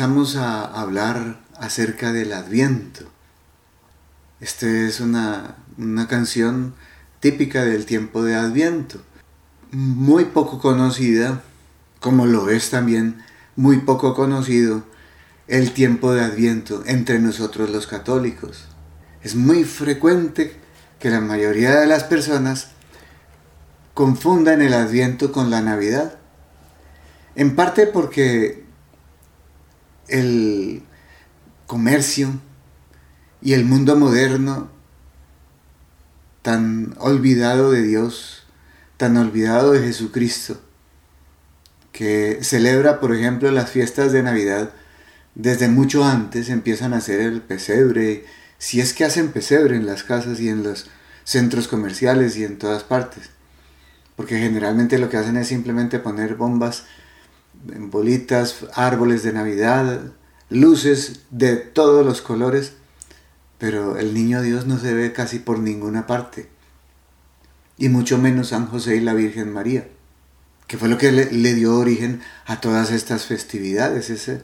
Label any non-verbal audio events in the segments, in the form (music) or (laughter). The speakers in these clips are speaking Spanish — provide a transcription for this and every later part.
comenzamos a hablar acerca del Adviento. Esta es una, una canción típica del tiempo de Adviento, muy poco conocida, como lo es también muy poco conocido el tiempo de Adviento entre nosotros los católicos. Es muy frecuente que la mayoría de las personas confundan el Adviento con la Navidad. En parte porque el comercio y el mundo moderno tan olvidado de Dios, tan olvidado de Jesucristo, que celebra, por ejemplo, las fiestas de Navidad desde mucho antes, empiezan a hacer el pesebre, si es que hacen pesebre en las casas y en los centros comerciales y en todas partes. Porque generalmente lo que hacen es simplemente poner bombas, bolitas, árboles de Navidad, luces de todos los colores, pero el niño Dios no se ve casi por ninguna parte. Y mucho menos San José y la Virgen María que fue lo que le, dio origen a todas estas festividades. Es eh,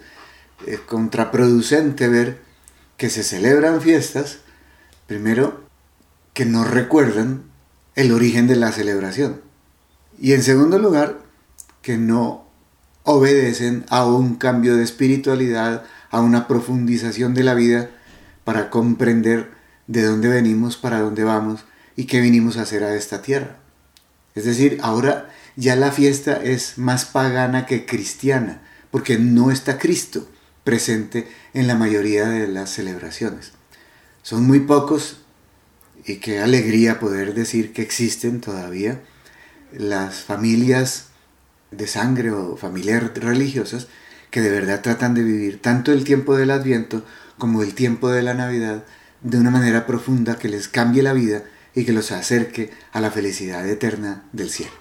contraproducente ver que se celebran fiestas, primero, que no recuerdan el origen de la celebración. Y en segundo lugar, que no obedecen a un cambio de espiritualidad, a una profundización de la vida para comprender de dónde venimos, para dónde vamos y qué vinimos a hacer a esta tierra. Es decir, ahora ya la fiesta es más pagana que cristiana, porque no está Cristo presente en la mayoría de las celebraciones. Son muy pocos y qué alegría poder decir que existen todavía las familias de sangre o familias religiosas que de verdad tratan de vivir tanto el tiempo del Adviento como el tiempo de la Navidad de una manera profunda que les cambie la vida y que los acerque a la felicidad eterna del cielo.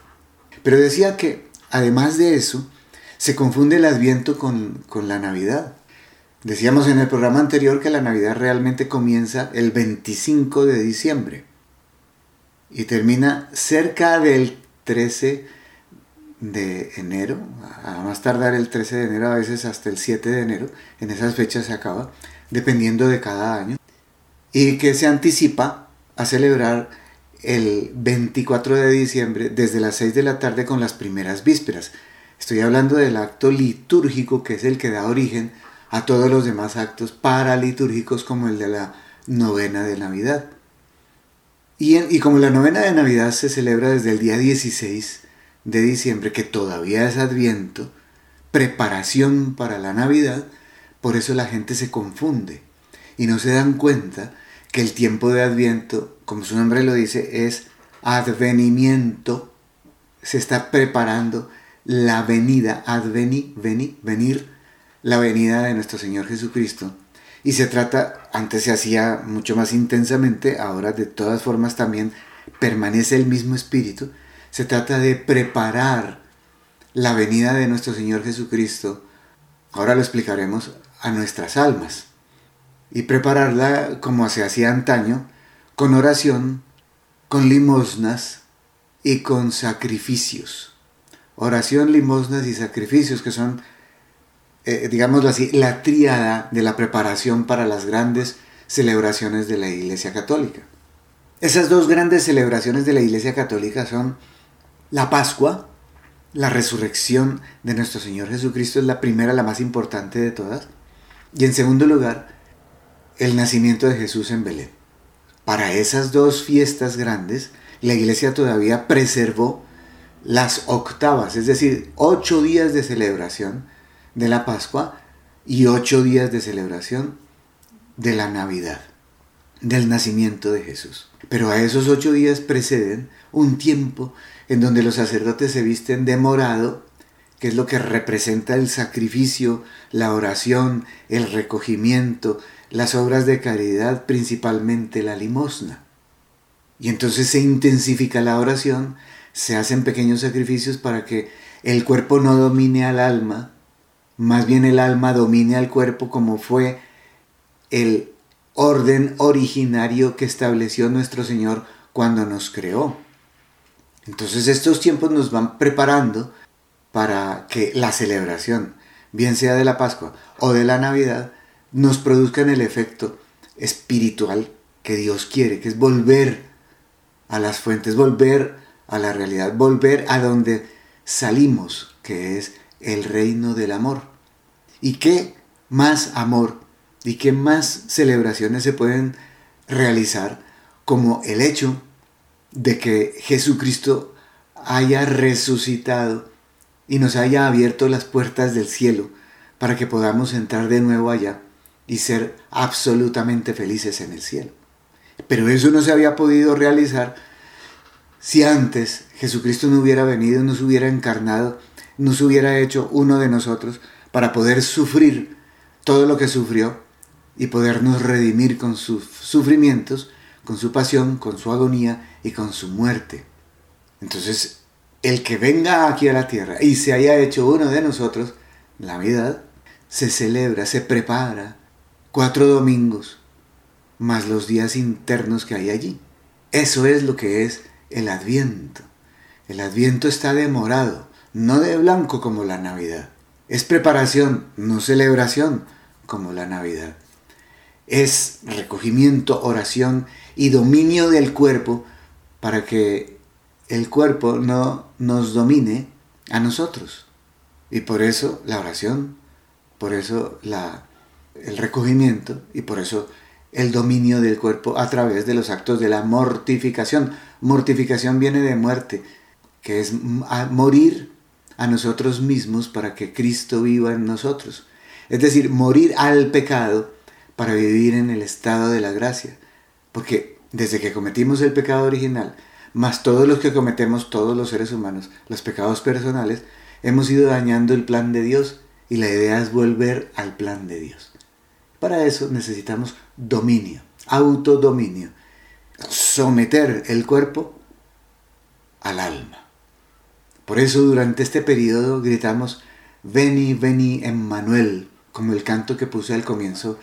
Pero decía que, además de eso, se confunde el adviento con, la Navidad. Decíamos en el programa anterior que la Navidad realmente comienza el 25 de diciembre y termina cerca del 13 de enero, a más tardar el 13 de enero, a veces hasta el 7 de enero, en esas fechas se acaba, dependiendo de cada año, y que se anticipa a celebrar el 24 de diciembre desde las 6 de la tarde con las primeras vísperas. Estoy hablando del acto litúrgico que es el que da origen a todos los demás actos paralitúrgicos como el de la novena de Navidad. Y, y como la novena de Navidad se celebra desde el día 16 de diciembre, que todavía es adviento, preparación para la Navidad, por eso la gente se confunde y no se dan cuenta que el tiempo de Adviento, como su nombre lo dice, es advenimiento, se está preparando la venida, adveni, veni, venir, la venida de nuestro Señor Jesucristo. Y se trata, antes se hacía mucho más intensamente, ahora de todas formas también permanece el mismo espíritu. Se trata de preparar la venida de nuestro Señor Jesucristo, ahora lo explicaremos, a nuestras almas y prepararla como se hacía antaño, con oración, con limosnas y con sacrificios. Oración, limosnas y sacrificios que son, eh, digámoslo así, la tríada de la preparación para las grandes celebraciones de la Iglesia Católica. Esas dos grandes celebraciones de la Iglesia Católica son la Pascua, la resurrección de nuestro Señor Jesucristo es la primera, la más importante de todas. Y en segundo lugar, el nacimiento de Jesús en Belén. Para esas dos fiestas grandes, la iglesia todavía preservó las octavas, es decir, ocho días de celebración de la Pascua y ocho días de celebración de la Navidad, del nacimiento de Jesús. Pero a esos ocho días preceden un tiempo en donde los sacerdotes se visten de morado, que es lo que representa el sacrificio, la oración, el recogimiento, las obras de caridad, principalmente la limosna. Y entonces se intensifica la oración, se hacen pequeños sacrificios para que el cuerpo no domine al alma más bien el alma domine al cuerpo como fue el orden originario que estableció nuestro Señor cuando nos creó. Entonces estos tiempos nos van preparando para que la celebración, bien sea de la Pascua o de la Navidad, nos produzcan el efecto espiritual que Dios quiere, que es volver a las fuentes, volver a la realidad, volver a donde salimos, que es el reino del amor. ¿Y qué más amor y qué más celebraciones se pueden realizar como el hecho de que Jesucristo haya resucitado y nos haya abierto las puertas del cielo para que podamos entrar de nuevo allá y ser absolutamente felices en el cielo. Pero eso no se había podido realizar si antes Jesucristo no hubiera venido, no se hubiera encarnado, no se hubiera hecho uno de nosotros para poder sufrir todo lo que sufrió y podernos redimir con sus sufrimientos, con su pasión, con su agonía y con su muerte. Entonces, el que venga aquí a la tierra y se haya hecho uno de nosotros, la Navidad, se celebra, se prepara cuatro domingos, más los días internos que hay allí. Eso es lo que es el adviento. El adviento está demorado, no de blanco como la Navidad. Es preparación, no celebración como la Navidad. Es recogimiento, oración y dominio del cuerpo para que el cuerpo no nos domine a nosotros. Y por eso la oración, por eso la, el recogimiento y por eso el dominio del cuerpo a través de los actos de la mortificación. Mortificación viene de muerte, que es morir a nosotros mismos para que Cristo viva en nosotros. Es decir, morir al pecado para vivir en el estado de la gracia. Porque desde que cometimos el pecado original, más todos los que cometemos todos los seres humanos, los pecados personales, hemos ido dañando el plan de Dios y la idea es volver al plan de Dios. Para eso necesitamos dominio, autodominio, someter el cuerpo al alma. Por eso durante este periodo gritamos, Veni, veni, Emmanuel, como el canto que puse al comienzo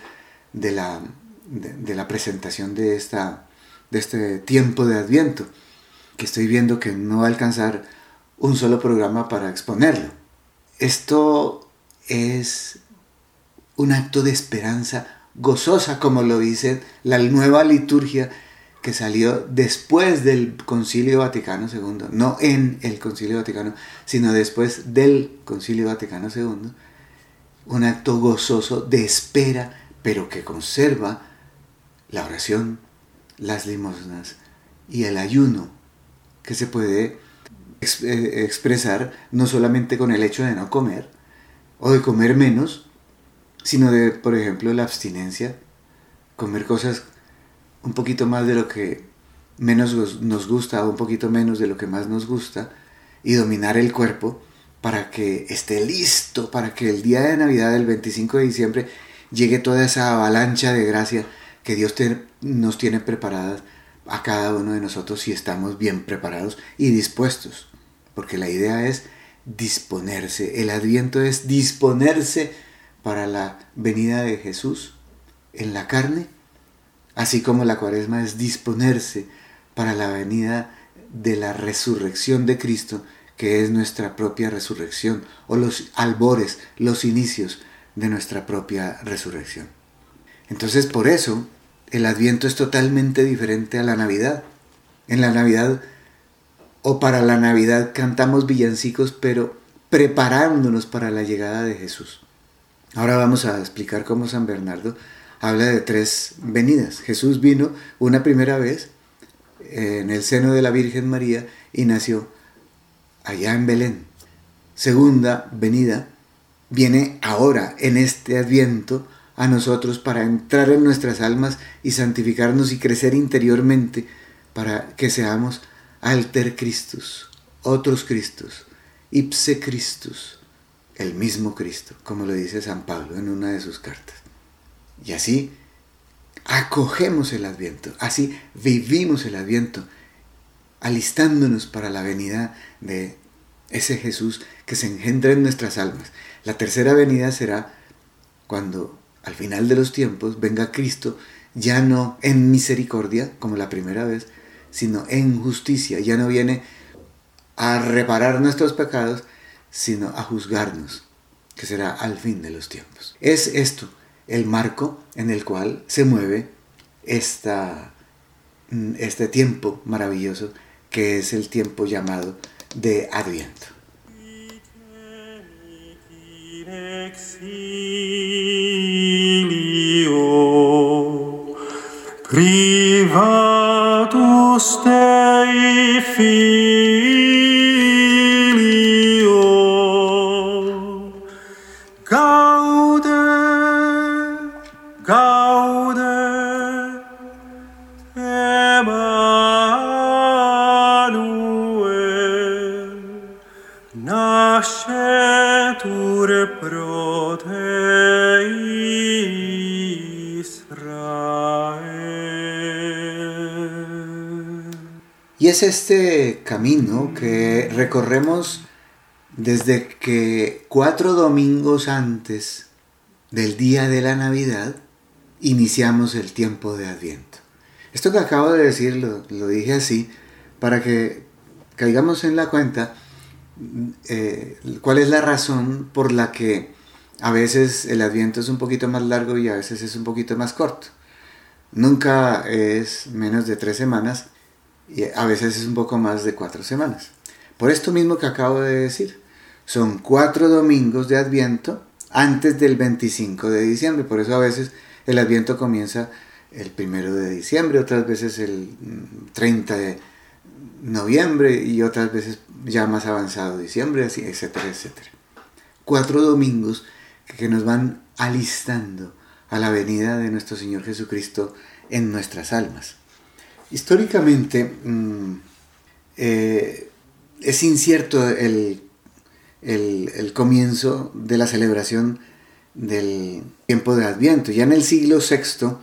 de la, de, la presentación de, esta, de este tiempo de Adviento, que estoy viendo que no va a alcanzar un solo programa para exponerlo. Esto es un acto de esperanza gozosa, como lo dice la nueva liturgia que salió después del Concilio Vaticano II, no en el Concilio Vaticano, sino después del Concilio Vaticano II, un acto gozoso de espera, pero que conserva la oración, las limosnas y el ayuno, que se puede eh, expresar no solamente con el hecho de no comer o de comer menos, sino de, por ejemplo, la abstinencia, comer cosas un poquito más de lo que menos nos gusta o un poquito menos de lo que más nos gusta y dominar el cuerpo para que esté listo, para que el día de Navidad, el 25 de diciembre, llegue toda esa avalancha de gracia que Dios nos tiene preparadas a cada uno de nosotros si estamos bien preparados y dispuestos. Porque la idea es disponerse. El adviento es disponerse para la venida de Jesús en la carne, así como la cuaresma es disponerse para la venida de la resurrección de Cristo, que es nuestra propia resurrección, o los albores, los inicios de nuestra propia resurrección. Entonces por eso el adviento es totalmente diferente a la Navidad. En la Navidad o para la Navidad cantamos villancicos, pero preparándonos para la llegada de Jesús. Ahora vamos a explicar cómo San Bernardo habla de tres venidas. Jesús vino una primera vez en el seno de la Virgen María y nació allá en Belén. Segunda venida viene ahora en este adviento a nosotros para entrar en nuestras almas y santificarnos y crecer interiormente para que seamos alter Christus, otros Cristos, ipse Christus, el mismo Cristo, como lo dice San Pablo en una de sus cartas. Y así acogemos el adviento, así vivimos el adviento, alistándonos para la venida de ese Jesús que se engendra en nuestras almas. La tercera venida será cuando al final de los tiempos venga Cristo, ya no en misericordia como la primera vez, sino en justicia. Ya no viene a reparar nuestros pecados, sino a juzgarnos, que será al fin de los tiempos. Es esto el marco en el cual se mueve esta, este tiempo maravilloso que es el tiempo llamado de Adviento. exilio. Privatus Dei es este camino que recorremos desde que cuatro domingos antes del día de la Navidad iniciamos el tiempo de Adviento. Esto que acabo de decir lo, dije así para que caigamos en la cuenta eh, cuál es la razón por la que a veces el Adviento es un poquito más largo y a veces es un poquito más corto. Nunca es menos de tres semanas y a veces es un poco más de cuatro semanas. Por esto mismo que acabo de decir, son cuatro domingos de Adviento antes del 25 de diciembre, por eso a veces el Adviento comienza el primero de diciembre, otras veces el 30 de noviembre y otras veces ya más avanzado diciembre, así, etcétera, etcétera. Cuatro domingos que nos van alistando a la venida de nuestro Señor Jesucristo en nuestras almas. Históricamente mm, eh, es incierto el, comienzo de la celebración del tiempo de Adviento. Ya en el siglo VI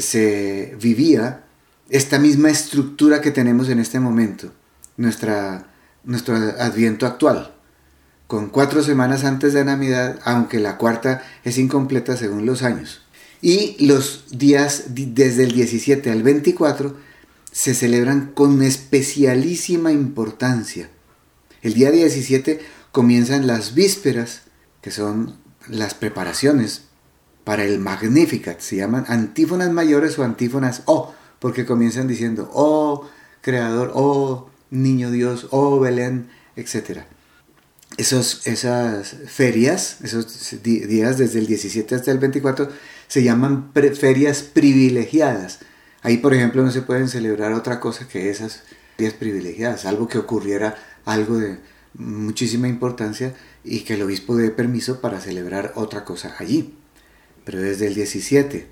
se vivía esta misma estructura que tenemos en este momento, nuestra, nuestro Adviento actual, con cuatro semanas antes de Navidad, aunque la cuarta es incompleta según los años. Y los días desde el 17 al 24 se celebran con especialísima importancia. El día 17 comienzan las vísperas, que son las preparaciones para el Magnificat. Se llaman antífonas mayores o antífonas O, porque comienzan diciendo, oh Creador, oh Niño Dios, oh Belén, etc. Esos, esas ferias, esos días desde el 17 hasta el 24, se llaman ferias privilegiadas. Ahí, por ejemplo, no se pueden celebrar otra cosa que esas ferias privilegiadas, algo que ocurriera algo de muchísima importancia y que el obispo dé permiso para celebrar otra cosa allí. Pero desde el 17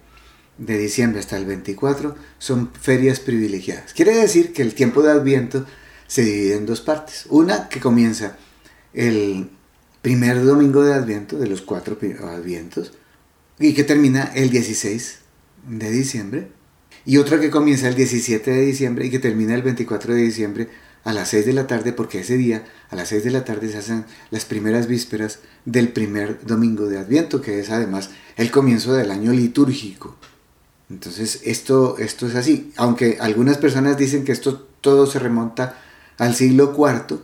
de diciembre hasta el 24 son ferias privilegiadas. Quiere decir que el tiempo de Adviento se divide en dos partes. Una que comienza el primer domingo de Adviento, de los cuatro Advientos, y que termina el 16 de diciembre, y otra que comienza el 17 de diciembre y que termina el 24 de diciembre a las 6 de la tarde, porque ese día a las 6 de la tarde se hacen las primeras vísperas del primer domingo de Adviento, que es además el comienzo del año litúrgico. Entonces esto, esto es así, aunque algunas personas dicen que esto todo se remonta al siglo IV,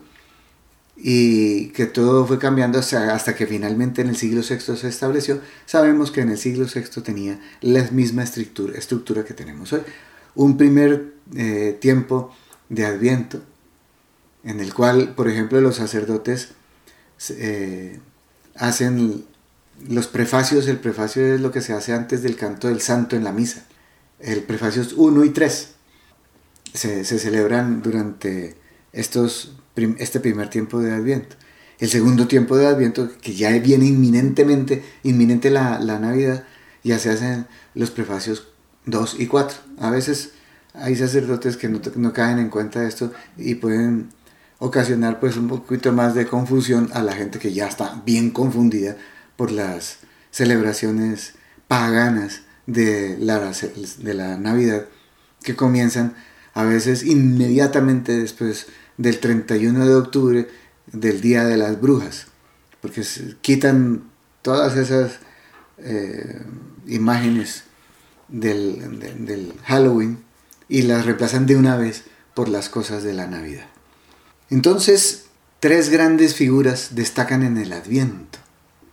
y que todo fue cambiando hasta, que finalmente en el siglo VI se estableció, sabemos que en el siglo VI tenía la misma estructura, estructura que tenemos hoy. Un primer eh, tiempo de adviento, en el cual, por ejemplo, los sacerdotes eh, hacen los prefacios, el prefacio es lo que se hace antes del canto del santo en la misa. El prefacio es 1 y 3. Se, se celebran durante estos este primer tiempo de Adviento. El segundo tiempo de Adviento, que ya viene inminentemente, inminente la, Navidad, ya se hacen los prefacios 2 y 4. A veces hay sacerdotes que no, no caen en cuenta de esto y pueden ocasionar pues un poquito más de confusión a la gente que ya está bien confundida por las celebraciones paganas de la, de la Navidad que comienzan a veces inmediatamente después del 31 de octubre del Día de las Brujas, porque quitan todas esas eh, imágenes del Halloween y las reemplazan de una vez por las cosas de la Navidad. Entonces, tres grandes figuras destacan en el Adviento.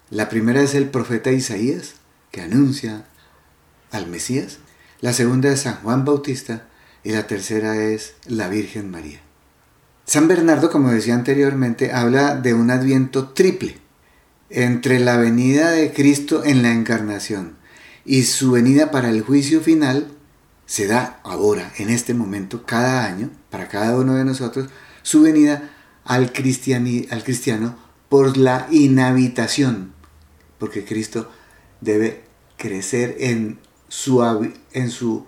La primera es el profeta Isaías, que anuncia al Mesías. La segunda es San Juan Bautista y la tercera es la Virgen María. San Bernardo, como decía anteriormente, habla de un adviento triple entre la venida de Cristo en la encarnación y su venida para el juicio final, se da ahora, en este momento, cada año, para cada uno de nosotros, su venida al, cristiano por la inhabitación, porque Cristo debe crecer en su, en su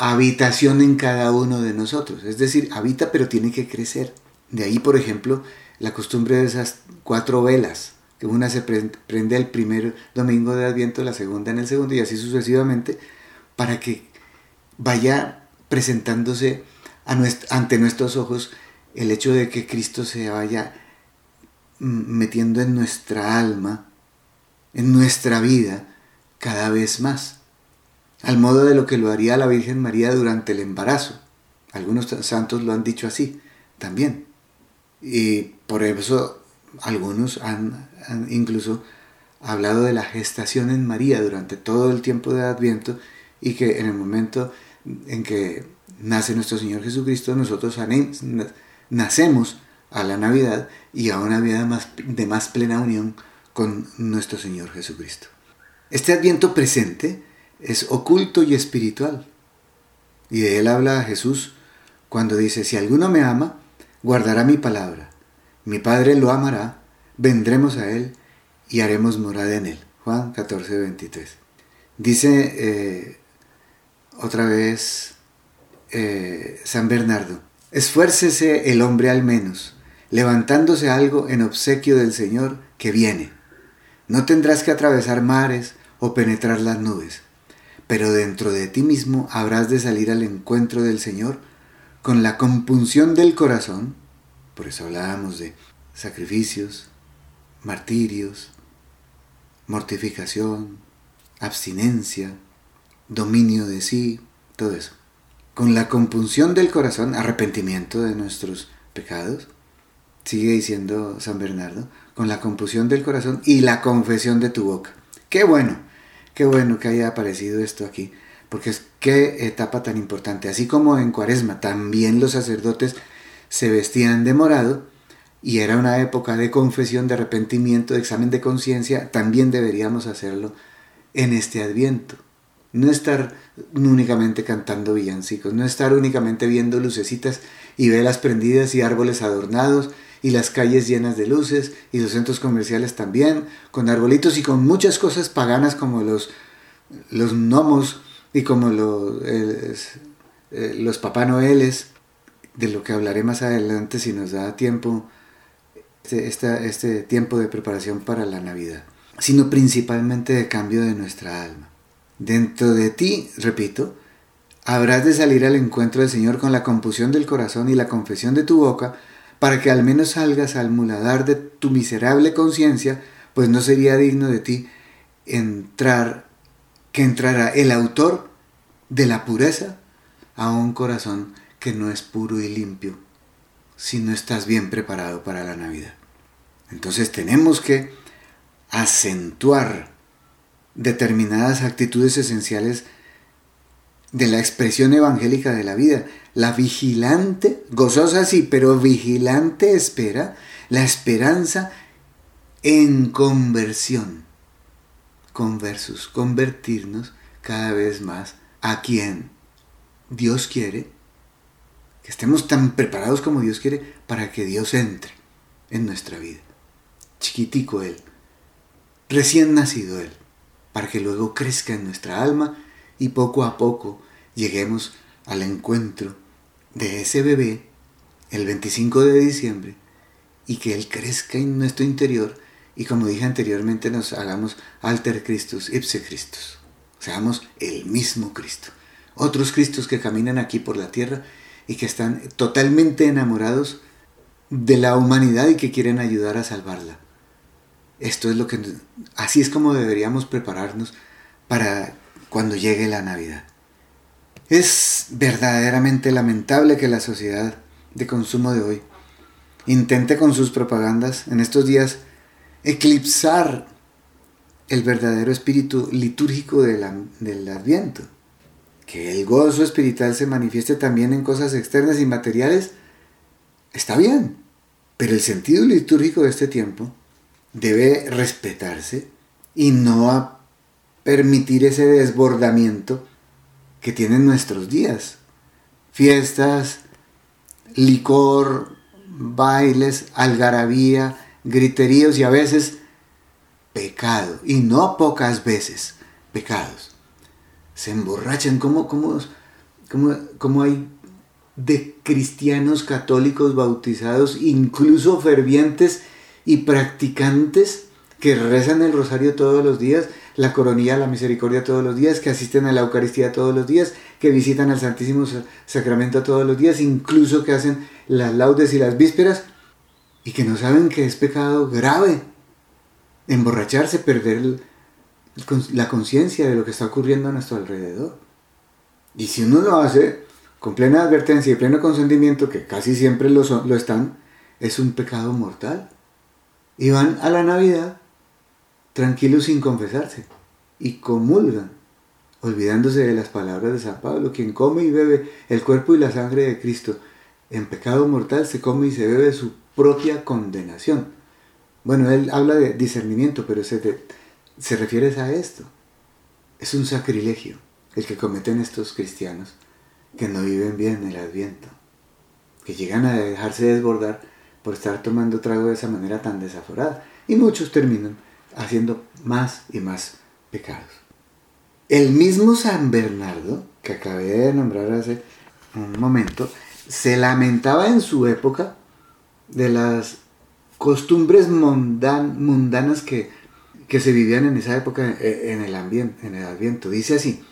habitación en cada uno de nosotros. Es decir, habita pero tiene que crecer. De ahí, por ejemplo, la costumbre de esas cuatro velas, que una se prende el primer domingo de Adviento, la segunda en el segundo y así sucesivamente, para que vaya presentándose ante nuestros ojos el hecho de que Cristo se vaya metiendo en nuestra alma, en nuestra vida, cada vez más al modo de lo que lo haría la Virgen María durante el embarazo. Algunos santos lo han dicho así también. Y por eso algunos han, incluso hablado de la gestación en María durante todo el tiempo de Adviento y que en el momento en que nace nuestro Señor Jesucristo, nosotros nacemos a la Navidad y a una vida más, de más plena unión con nuestro Señor Jesucristo. Este Adviento presente es oculto y espiritual. Y de él habla Jesús cuando dice, si alguno me ama, guardará mi palabra. Mi Padre lo amará, vendremos a él y haremos morada en él. Juan 14, 23. Dice eh, otra vez eh, San Bernardo, esfuércese el hombre al menos, levantándose algo en obsequio del Señor que viene. No tendrás que atravesar mares o penetrar las nubes pero dentro de ti mismo habrás de salir al encuentro del Señor con la compunción del corazón, por eso hablábamos de sacrificios, martirios, mortificación, abstinencia, dominio de sí, todo eso. Con la compunción del corazón, arrepentimiento de nuestros pecados, sigue diciendo San Bernardo, con la compunción del corazón y la confesión de tu boca. Qué bueno, Qué bueno que haya aparecido esto aquí, porque es qué etapa tan importante. Así como en Cuaresma también los sacerdotes se vestían de morado y era una época de confesión, de arrepentimiento, de examen de conciencia, también deberíamos hacerlo en este adviento. No estar únicamente cantando villancicos, no estar únicamente viendo lucecitas y velas prendidas y árboles adornados y las calles llenas de luces y los centros comerciales también, con arbolitos y con muchas cosas paganas como los, los gnomos y como los, eh, los Papá Noeles, de lo que hablaré más adelante si nos da tiempo, este, este tiempo de preparación para la Navidad, sino principalmente de cambio de nuestra alma. Dentro de ti, repito, habrás de salir al encuentro del Señor con la confusión del corazón y la confesión de tu boca, para que al menos salgas al muladar de tu miserable conciencia, pues no sería digno de ti entrar, que entrara el autor de la pureza a un corazón que no es puro y limpio, si no estás bien preparado para la Navidad. Entonces tenemos que acentuar determinadas actitudes esenciales de la expresión evangélica de la vida. La vigilante, gozosa sí, pero vigilante espera, la esperanza en conversión. Conversus, convertirnos cada vez más a quien Dios quiere, que estemos tan preparados como Dios quiere para que Dios entre en nuestra vida. Chiquitico Él, recién nacido Él, para que luego crezca en nuestra alma y poco a poco lleguemos al encuentro de ese bebé el 25 de diciembre y que Él crezca en nuestro interior y como dije anteriormente nos hagamos alter Christus, ipse Christus, seamos el mismo Cristo. Otros Cristos que caminan aquí por la tierra y que están totalmente enamorados de la humanidad y que quieren ayudar a salvarla. Esto es lo que así es como deberíamos prepararnos para cuando llegue la Navidad. Es verdaderamente lamentable que la sociedad de consumo de hoy intente con sus propagandas en estos días eclipsar el verdadero espíritu litúrgico del Adviento. Que el gozo espiritual se manifieste también en cosas externas y materiales, está bien, pero el sentido litúrgico de este tiempo debe respetarse y no permitir ese desbordamiento que tienen nuestros días. Fiestas, licor, bailes, algarabía, griteríos y a veces pecado. Y no pocas veces pecados. Se emborrachan. como como hay de cristianos católicos bautizados, incluso fervientes y practicantes que rezan el rosario todos los días, la coronilla, la misericordia todos los días, que asisten a la Eucaristía todos los días, que visitan al Santísimo Sacramento todos los días, incluso que hacen las laudes y las vísperas, y que no saben que es pecado grave emborracharse, perder la conciencia de lo que está ocurriendo a nuestro alrededor. Y si uno lo hace con plena advertencia y pleno consentimiento, que casi siempre lo, lo están, es un pecado mortal. Y van a la Navidad tranquilos sin confesarse y comulgan, olvidándose de las palabras de San Pablo, quien come y bebe el cuerpo y la sangre de Cristo en pecado mortal se come y se bebe su propia condenación. Bueno, él habla de discernimiento, pero se, se refiere a esto. Es un sacrilegio el que cometen estos cristianos que no viven bien el adviento, que llegan a dejarse desbordar por estar tomando trago de esa manera tan desaforada. Y muchos terminan haciendo más y más pecados. El mismo San Bernardo, que acabé de nombrar hace un momento, se lamentaba en su época de las costumbres mundanas que, que se vivían en esa época eh, en el, ambiente, en el Adviento. Dice así,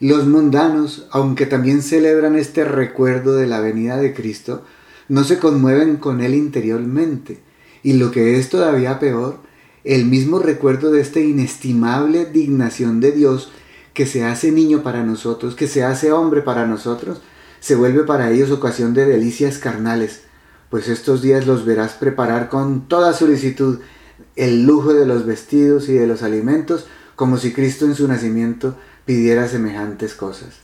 los mundanos, aunque también celebran este recuerdo de la venida de Cristo, no se conmueven con él interiormente. Y lo que es todavía peor, el mismo recuerdo de esta inestimable dignación de Dios que se hace niño para nosotros, que se hace hombre para nosotros, se vuelve para ellos ocasión de delicias carnales, pues estos días los verás preparar con toda solicitud el lujo de los vestidos y de los alimentos, como si Cristo en su nacimiento pidiera semejantes cosas.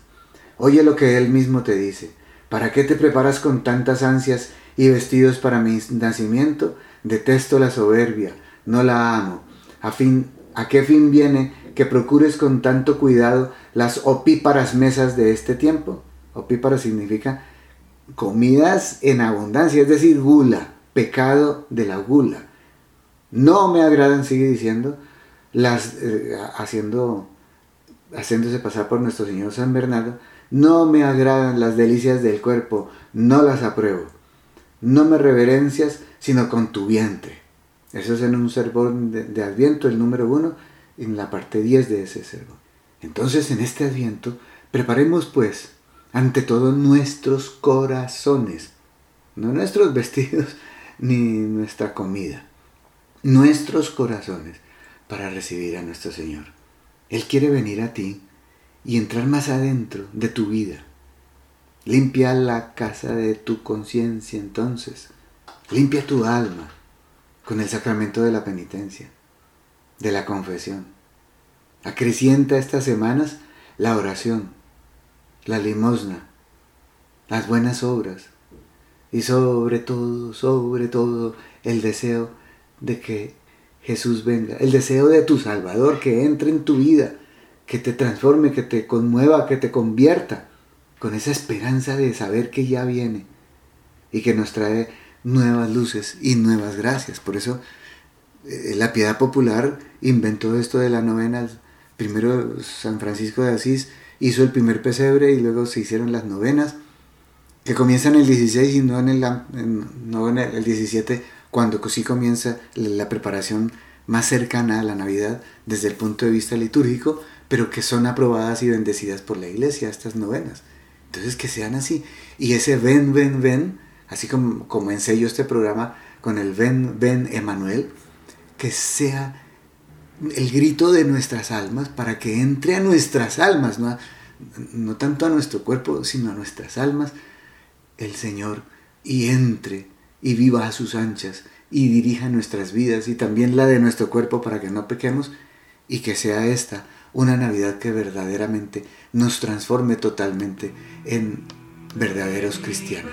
Oye lo que Él mismo te dice. ¿Para qué te preparas con tantas ansias y vestidos para mi nacimiento? Detesto la soberbia, no la amo. ¿A, fin, ¿A qué fin viene que procures con tanto cuidado las opíparas mesas de este tiempo? Opípara significa comidas en abundancia, es decir, gula, pecado de la gula. No me agradan, sigue diciendo, las eh, haciendo haciéndose pasar por nuestro Señor San Bernardo, no me agradan las delicias del cuerpo, no las apruebo. No me reverencias, sino con tu vientre. Eso es en un sermón de, Adviento, el número uno, en la parte 10 de ese sermón. Entonces, en este Adviento, preparemos pues, ante todo, nuestros corazones, no nuestros vestidos (laughs) ni nuestra comida, nuestros corazones para recibir a nuestro Señor. Él quiere venir a ti y entrar más adentro de tu vida. Limpia la casa de tu conciencia entonces. Limpia tu alma con el sacramento de la penitencia, de la confesión. Acrecienta estas semanas la oración, la limosna, las buenas obras y sobre todo, sobre todo, el deseo de que Jesús venga, el deseo de tu Salvador que entre en tu vida, que te transforme, que te conmueva, que te convierta, con esa esperanza de saber que ya viene y que nos trae nuevas luces y nuevas gracias. Por eso eh, la piedad popular inventó esto de la novena. Primero San Francisco de Asís hizo el primer pesebre y luego se hicieron las novenas, que comienzan el 16 y no en el, no en el 17, cuando sí comienza la preparación más cercana a la Navidad desde el punto de vista litúrgico, pero que son aprobadas y bendecidas por la iglesia, estas novenas. Entonces que sean así. Y ese ven, ven, ven así como comencé yo este programa con el Ven, ven, Emanuel, que sea el grito de nuestras almas para que entre a nuestras almas, no, no tanto a nuestro cuerpo, sino a nuestras almas, el Señor, y entre y viva a sus anchas y dirija nuestras vidas y también la de nuestro cuerpo para que no pequemos y que sea esta una Navidad que verdaderamente nos transforme totalmente en verdaderos cristianos.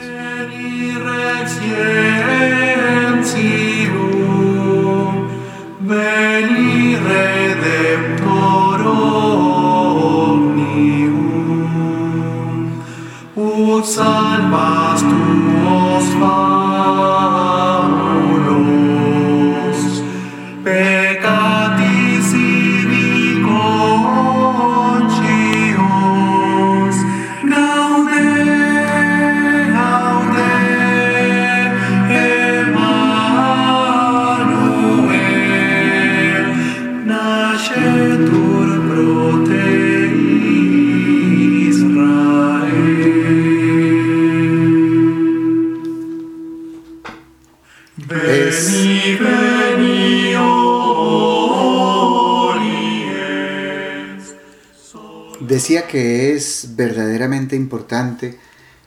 Importante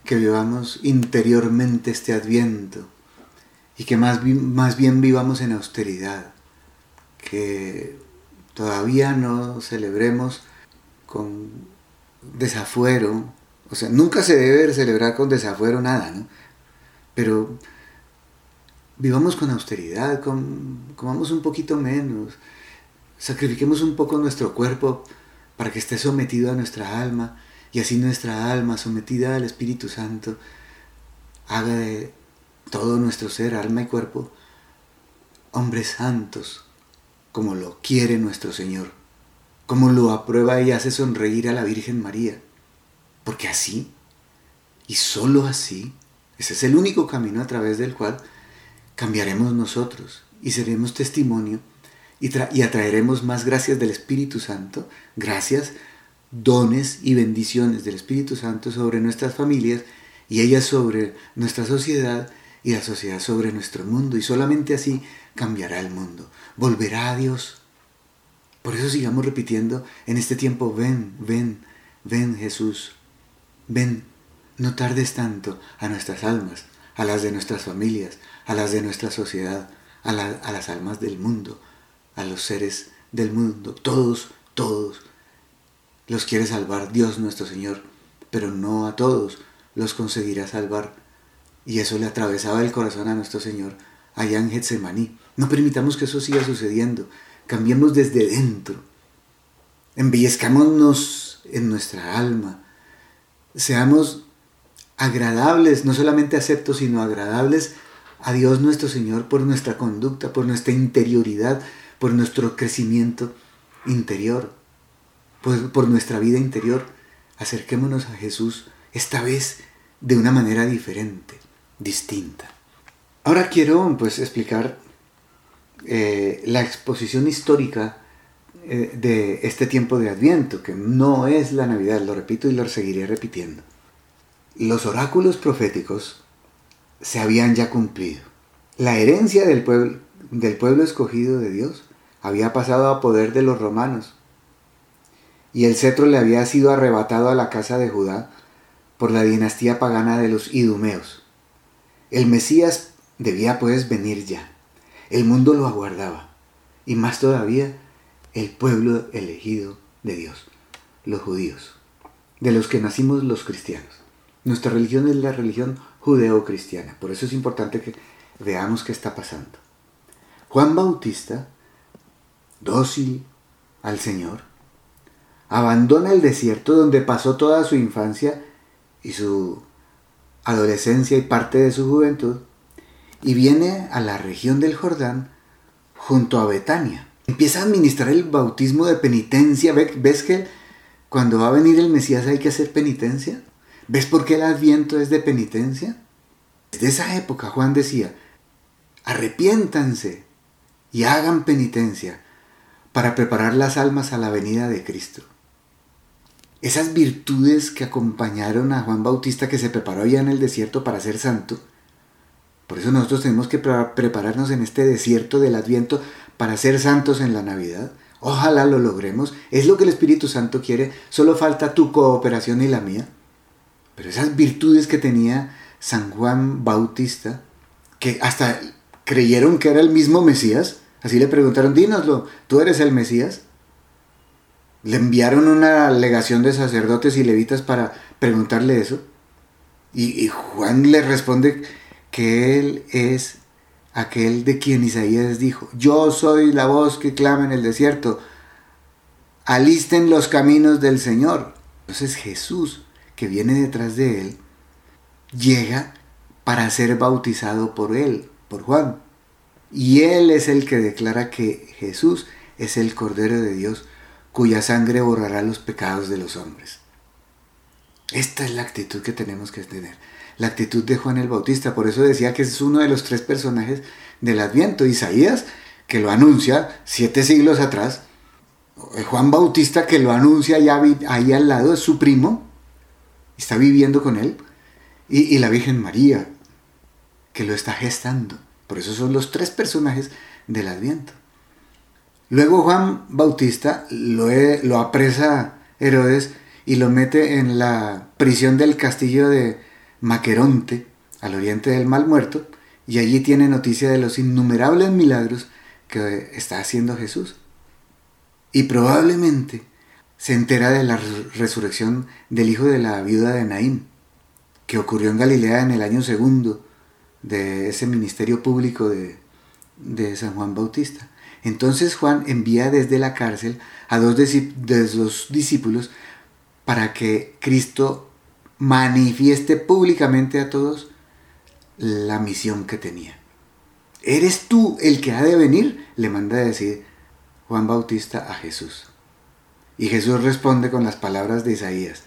que vivamos interiormente este adviento y que más, más bien vivamos en austeridad, que todavía no celebremos con desafuero, o sea, nunca se debe celebrar con desafuero nada, ¿no? Pero vivamos con austeridad, comamos un poquito menos, sacrifiquemos un poco nuestro cuerpo para que esté sometido a nuestra alma y así nuestra alma sometida al Espíritu Santo haga de todo nuestro ser, alma y cuerpo, hombres santos, como lo quiere nuestro Señor, como lo aprueba y hace sonreír a la Virgen María, porque así, y sólo así, ese es el único camino a través del cual cambiaremos nosotros y seremos testimonio y, atraeremos más gracias del Espíritu Santo, gracias, dones y bendiciones del Espíritu Santo sobre nuestras familias y ellas sobre nuestra sociedad y la sociedad sobre nuestro mundo. Y solamente así cambiará el mundo, volverá a Dios. Por eso sigamos repitiendo en este tiempo, ven, ven, ven Jesús, ven, no tardes tanto a nuestras almas, a las de nuestras familias, a las de nuestra sociedad, a, a las almas del mundo, a los seres del mundo, todos, todos. Los quiere salvar Dios nuestro Señor, pero no a todos los conseguirá salvar. Y eso le atravesaba el corazón a nuestro Señor allá en Getsemaní. No permitamos que eso siga sucediendo. Cambiemos desde dentro. Embellezcámonos en nuestra alma. Seamos agradables, no solamente aceptos, sino agradables a Dios nuestro Señor por nuestra conducta, por nuestra interioridad, por nuestro crecimiento interior, por, por nuestra vida interior. Acerquémonos a Jesús esta vez de una manera diferente, distinta. Ahora quiero pues explicar eh, la exposición histórica eh, de este tiempo de Adviento, que no es la Navidad, lo repito y lo seguiré repitiendo. Los oráculos proféticos se habían ya cumplido. La herencia del pueblo, del pueblo escogido de Dios había pasado a poder de los romanos y el cetro le había sido arrebatado a la casa de Judá por la dinastía pagana de los idumeos. El Mesías debía pues venir ya. El mundo lo aguardaba y más todavía el pueblo elegido de Dios, los judíos, de los que nacimos los cristianos. Nuestra religión es la religión judeo-cristiana, por eso es importante que veamos qué está pasando. Juan Bautista dócil al Señor, abandona el desierto donde pasó toda su infancia y su adolescencia y parte de su juventud, y viene a la región del Jordán junto a Betania. Empieza a administrar el bautismo de penitencia. ¿Ves que cuando va a venir el Mesías hay que hacer penitencia? ¿Ves por qué el adviento es de penitencia? Desde esa época Juan decía, arrepiéntanse y hagan penitencia para preparar las almas a la venida de Cristo. Esas virtudes que acompañaron a Juan Bautista que se preparó ya en el desierto para ser santo, Por eso nosotros tenemos que prepararnos en este desierto del Adviento para ser santos en la Navidad. Ojalá lo logremos. Es lo que el Espíritu Santo quiere. Solo falta tu cooperación y la mía. Pero esas virtudes que tenía San Juan Bautista, que hasta creyeron que era el mismo Mesías, así le preguntaron, dínoslo, ¿tú eres el Mesías? Le enviaron una legación de sacerdotes y levitas para preguntarle eso. Y, Juan le responde que él es aquel de quien Isaías dijo, yo soy la voz que clama en el desierto, alisten los caminos del Señor. Entonces Jesús, que viene detrás de él, llega para ser bautizado por él, por Juan. Y él es el que declara que Jesús es el Cordero de Dios, cuya sangre borrará los pecados de los hombres. Esta es la actitud que tenemos que tener, la actitud de Juan el Bautista. Por eso decía que es uno de los tres personajes del Adviento. Isaías, que lo anuncia siete siglos atrás. Juan Bautista, que lo anuncia ya ahí al lado, es su primo, está viviendo con él. Y, y la Virgen María, que lo está gestando. Por eso son los tres personajes del Adviento. Luego Juan Bautista lo, apresa Herodes y lo mete en la prisión del castillo de Maqueronte, al oriente del Mal Muerto, y allí tiene noticia de los innumerables milagros que está haciendo Jesús. Y probablemente se entera de la resurrección del hijo de la viuda de Naín, que ocurrió en Galilea en el año segundo de ese ministerio público de San Juan Bautista. Entonces Juan envía desde la cárcel a dos de los discípulos para que Cristo manifieste públicamente a todos la misión que tenía. ¿Eres tú el que ha de venir? Le manda a decir Juan Bautista a Jesús. Y Jesús responde con las palabras de Isaías.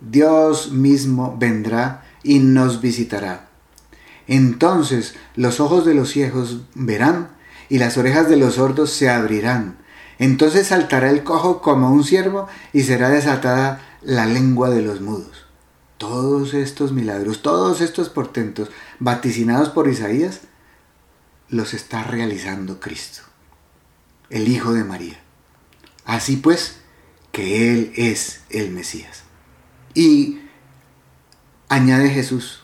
Dios mismo vendrá y nos visitará. Entonces los ojos de los ciegos verán y las orejas de los sordos se abrirán entonces saltará el cojo como un ciervo y será desatada la lengua de los mudos. Todos estos milagros, todos estos portentos vaticinados por Isaías, los está realizando Cristo, el Hijo de María. Así pues, que Él es el Mesías. Y añade Jesús,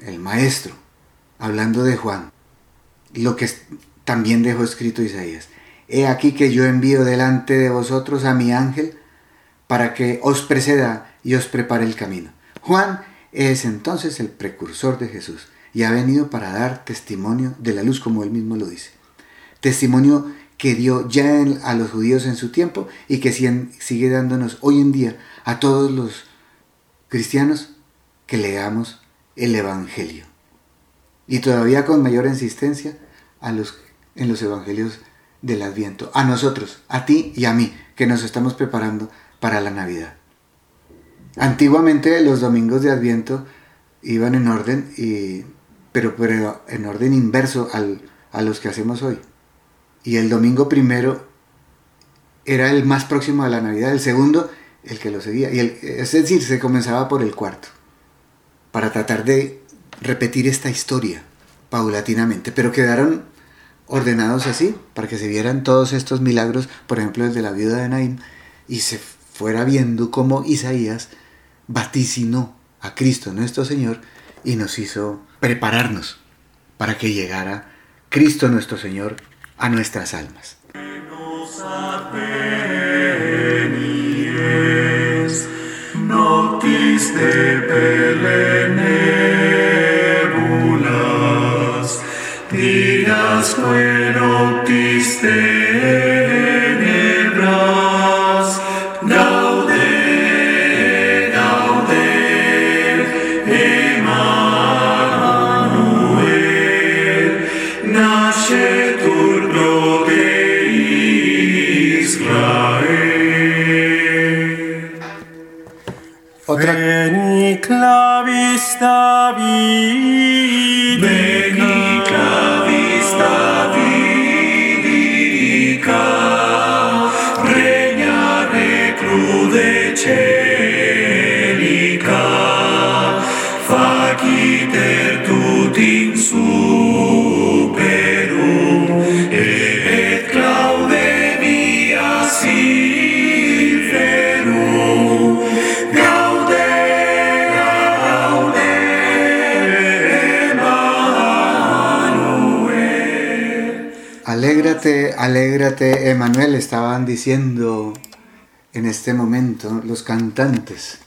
el Maestro, hablando de Juan, lo que también dejó escrito Isaías. He aquí que yo envío delante de vosotros a mi ángel para que os preceda y os prepare el camino. Juan es entonces el precursor de Jesús y ha venido para dar testimonio de la luz como él mismo lo dice. Testimonio que dio ya a los judíos en su tiempo y que sigue dándonos hoy en día a todos los cristianos que leamos el Evangelio. Y todavía con mayor insistencia a los, en los Evangelios del Adviento, a nosotros, a ti y a mí, que nos estamos preparando para la Navidad. Antiguamente los domingos de Adviento iban en orden, pero, pero en orden inverso al, a los que hacemos hoy. Y el domingo primero era el más próximo a la Navidad, el segundo el que lo seguía. Y el, es decir, se comenzaba por el cuarto, para tratar de repetir esta historia paulatinamente. Pero quedaron ordenados así, para que se vieran todos estos milagros, por ejemplo el de la viuda de Naim, y se fuera viendo cómo Isaías vaticinó a Cristo nuestro Señor y nos hizo prepararnos para que llegara Cristo nuestro Señor a nuestras almas. Dias Alégrate, alégrate, Emanuel, estaban diciendo en este momento los cantantes.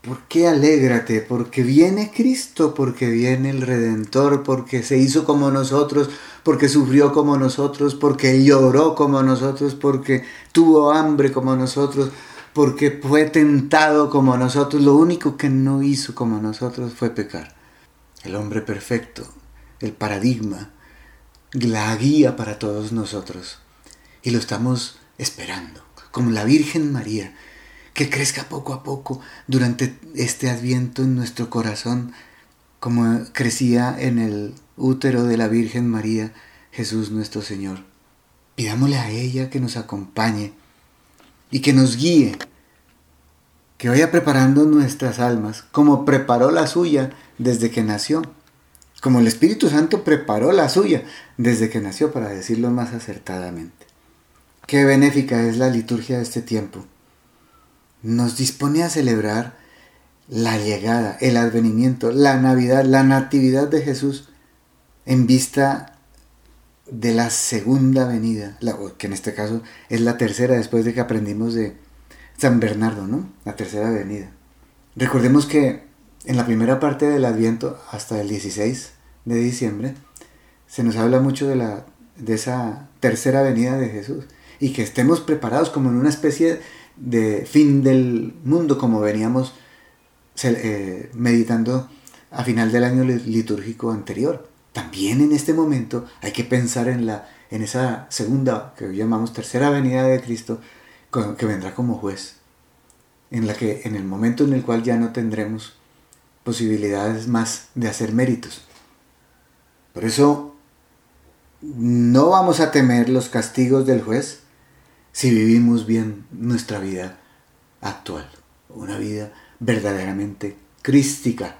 ¿Por qué alégrate? Porque viene Cristo, porque viene el Redentor, porque se hizo como nosotros, porque sufrió como nosotros, porque lloró como nosotros, porque tuvo hambre como nosotros, porque fue tentado como nosotros. Lo único que no hizo como nosotros fue pecar. El hombre perfecto, el paradigma, la guía para todos nosotros. Y lo estamos esperando, como la Virgen María que crezca poco a poco durante este adviento en nuestro corazón, como crecía en el útero de la Virgen María, Jesús nuestro Señor. Pidámosle a ella que nos acompañe y que nos guíe, que vaya preparando nuestras almas, como preparó la suya desde que nació, como el Espíritu Santo preparó la suya desde que nació, para decirlo más acertadamente. Qué benéfica es la liturgia de este tiempo nos dispone a celebrar la llegada, el advenimiento, la Navidad, la Natividad de Jesús en vista de la segunda venida, que en este caso es la tercera después de que aprendimos de San Bernardo, ¿no? La tercera venida. Recordemos que en la primera parte del Adviento, hasta el 16 de diciembre, se nos habla mucho de, la, de esa tercera venida de Jesús y que estemos preparados como en una especie de fin del mundo, como veníamos eh, meditando a final del año litúrgico anterior. También en este momento hay que pensar en, la, en esa segunda, que llamamos tercera venida de Cristo, que vendrá como juez, en la que en el momento en el cual ya no tendremos posibilidades más de hacer méritos. Por eso no vamos a temer los castigos del juez, si vivimos bien nuestra vida actual, una vida verdaderamente crística.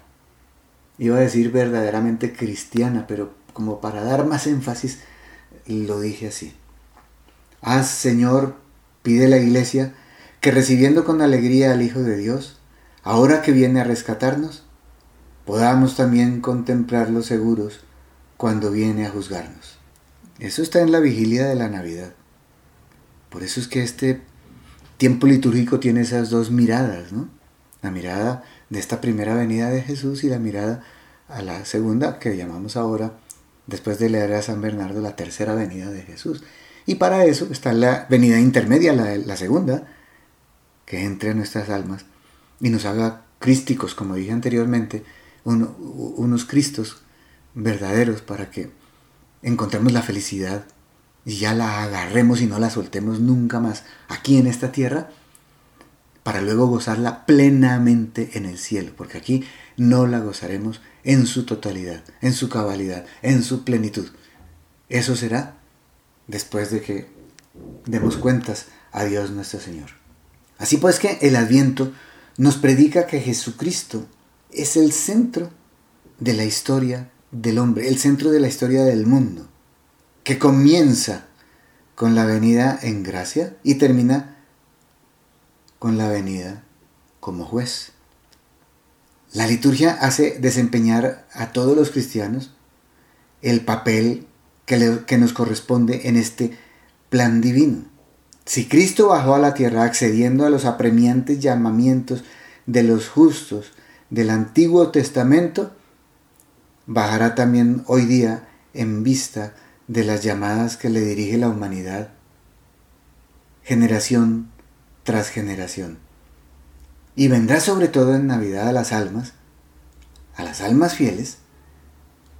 Iba a decir verdaderamente cristiana, pero como para dar más énfasis, lo dije así. Haz, Señor, pide la iglesia, que recibiendo con alegría al Hijo de Dios, ahora que viene a rescatarnos, podamos también contemplarlo seguros cuando viene a juzgarnos. Eso está en la vigilia de la Navidad. Por eso es que este tiempo litúrgico tiene esas dos miradas, ¿no? La mirada de esta primera venida de Jesús y la mirada a la segunda que llamamos ahora, después de leer a San Bernardo, la tercera venida de Jesús. Y para eso está la venida intermedia, la, la segunda, que entre a nuestras almas y nos haga crísticos, como dije anteriormente, unos cristos verdaderos para que encontremos la felicidad y ya la agarremos y no la soltemos nunca más aquí en esta tierra, para luego gozarla plenamente en el cielo, porque aquí no la gozaremos en su totalidad, en su cabalidad, en su plenitud. Eso será después de que demos cuentas a Dios nuestro Señor. Así pues que el adviento nos predica que Jesucristo es el centro de la historia del hombre, el centro de la historia del mundo que comienza con la venida en gracia y termina con la venida como juez. La liturgia hace desempeñar a todos los cristianos el papel que, que, nos corresponde en este plan divino. Si Cristo bajó a la tierra accediendo a los apremiantes llamamientos de los justos del Antiguo Testamento, bajará también hoy día en vista de las llamadas que le dirige la humanidad, generación tras generación. Y vendrá sobre todo en Navidad a las almas, a las almas fieles,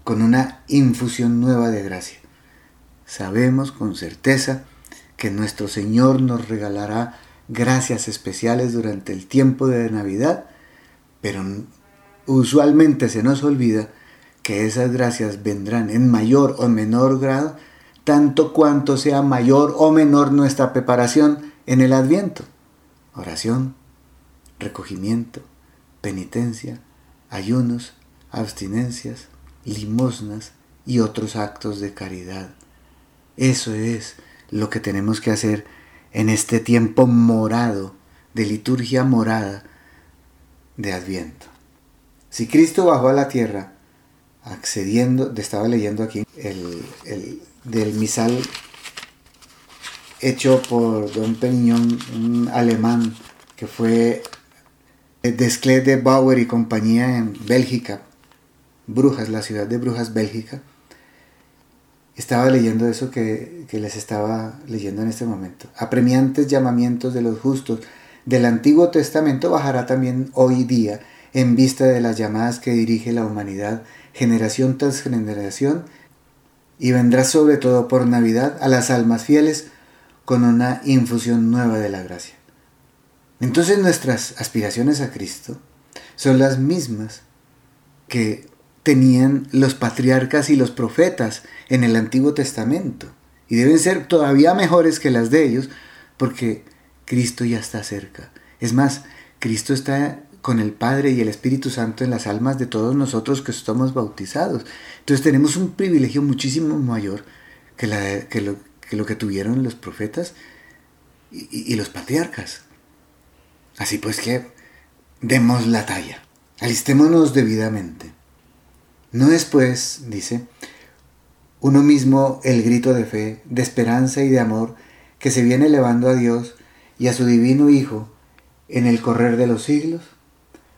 con una infusión nueva de gracia. Sabemos con certeza que nuestro Señor nos regalará gracias especiales durante el tiempo de Navidad, pero usualmente se nos olvida que esas gracias vendrán en mayor o menor grado, tanto cuanto sea mayor o menor nuestra preparación en el adviento. Oración, recogimiento, penitencia, ayunos, abstinencias, limosnas y otros actos de caridad. Eso es lo que tenemos que hacer en este tiempo morado, de liturgia morada de Adviento. Si Cristo bajó a la tierra accediendo, estaba leyendo aquí el, del misal hecho por Don Periñón, un alemán que fue Desclés de Bauer y compañía en Bélgica, Brujas, la ciudad de Brujas, Bélgica. Estaba leyendo eso que, que les estaba leyendo en este momento. Apremiantes llamamientos de los justos del Antiguo Testamento bajará también hoy día en vista de las llamadas que dirige la humanidad generación tras generación y vendrá sobre todo por Navidad a las almas fieles con una infusión nueva de la gracia. Entonces nuestras aspiraciones a Cristo son las mismas que tenían los patriarcas y los profetas en el Antiguo Testamento y deben ser todavía mejores que las de ellos porque Cristo ya está cerca. Es más, Cristo está con el Padre y el Espíritu Santo en las almas de todos nosotros que estamos bautizados. Entonces tenemos un privilegio muchísimo mayor que, lo, que, tuvieron los profetas y, y, los patriarcas. Así pues que demos la talla, alistémonos debidamente. No es pues, dice, uno mismo el grito de fe, de esperanza y de amor que se viene elevando a Dios y a su divino Hijo en el correr de los siglos?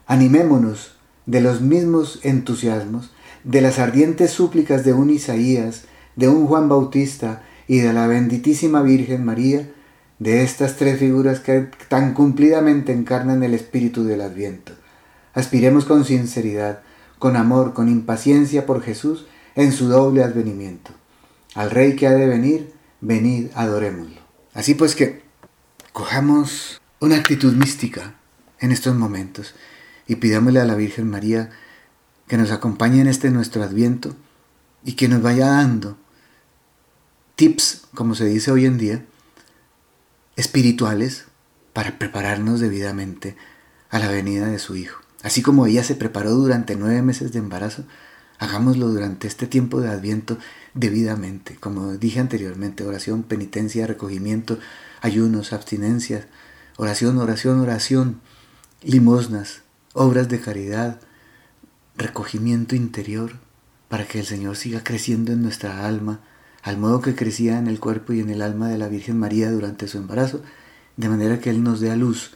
Animémonos de los mismos entusiasmos, de las ardientes súplicas de un Isaías, de un Juan Bautista y de la benditísima Virgen María, de estas tres figuras que tan cumplidamente encarnan el espíritu del Adviento. Aspiremos con sinceridad, con amor, con impaciencia por Jesús en su doble advenimiento. Al Rey que ha de venir, venid, adorémoslo. Así pues que cojamos una actitud mística en estos momentos y pidámosle a la Virgen María que nos acompañe en este nuestro adviento y que nos vaya dando tips, como se dice hoy en día, espirituales para prepararnos debidamente a la venida de su Hijo. Así como ella se preparó durante nueve meses de embarazo, hagámoslo durante este tiempo de adviento debidamente. Como dije anteriormente, oración, penitencia, recogimiento, ayunos, abstinencias, oración, oración, oración, limosnas, obras de caridad, recogimiento interior, para que el Señor siga creciendo en nuestra alma, al modo que crecía en el cuerpo y en el alma de la Virgen María durante su embarazo, de manera que Él nos dé a luz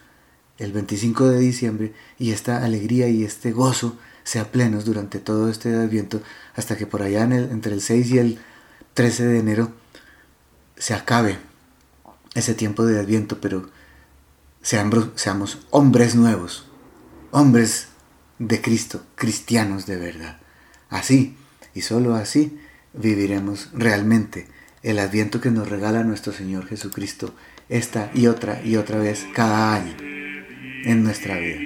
el 25 de diciembre y esta alegría y este gozo sea plenos durante todo este adviento, hasta que por allá entre el 6 y el 13 de enero se acabe ese tiempo de adviento, pero seamos, hombres nuevos, hombres de Cristo, cristianos de verdad. Así, y sólo así, viviremos realmente el adviento que nos regala nuestro Señor Jesucristo esta y otra y otra vez cada año en nuestra vida.